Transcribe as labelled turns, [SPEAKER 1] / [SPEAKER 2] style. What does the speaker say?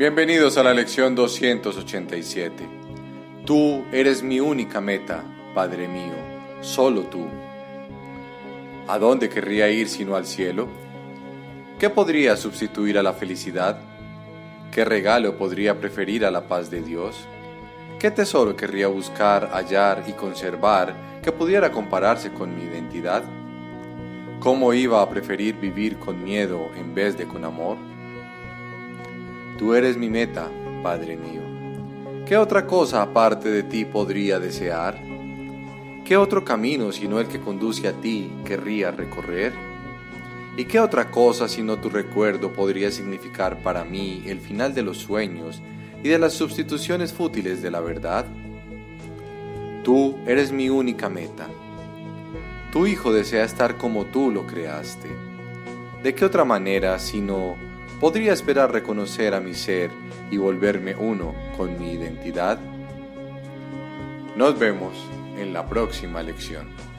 [SPEAKER 1] Bienvenidos a la lección 287. Tú eres mi única meta, Padre mío, solo tú. ¿A dónde querría ir sino al cielo? ¿Qué podría sustituir a la felicidad? ¿Qué regalo podría preferir a la paz de Dios? ¿Qué tesoro querría buscar, hallar y conservar que pudiera compararse con mi identidad? ¿Cómo iba a preferir vivir con miedo en vez de con amor? Tú eres mi meta, Padre mío. ¿Qué otra cosa aparte de ti podría desear? ¿Qué otro camino sino el que conduce a ti querría recorrer? ¿Y qué otra cosa sino tu recuerdo podría significar para mí el final de los sueños y de las sustituciones fútiles de la verdad? Tú eres mi única meta. Tu Hijo desea estar como tú lo creaste. ¿De qué otra manera sino podría esperar reconocer a mi ser y volverme uno con mi identidad? Nos vemos en la próxima lección.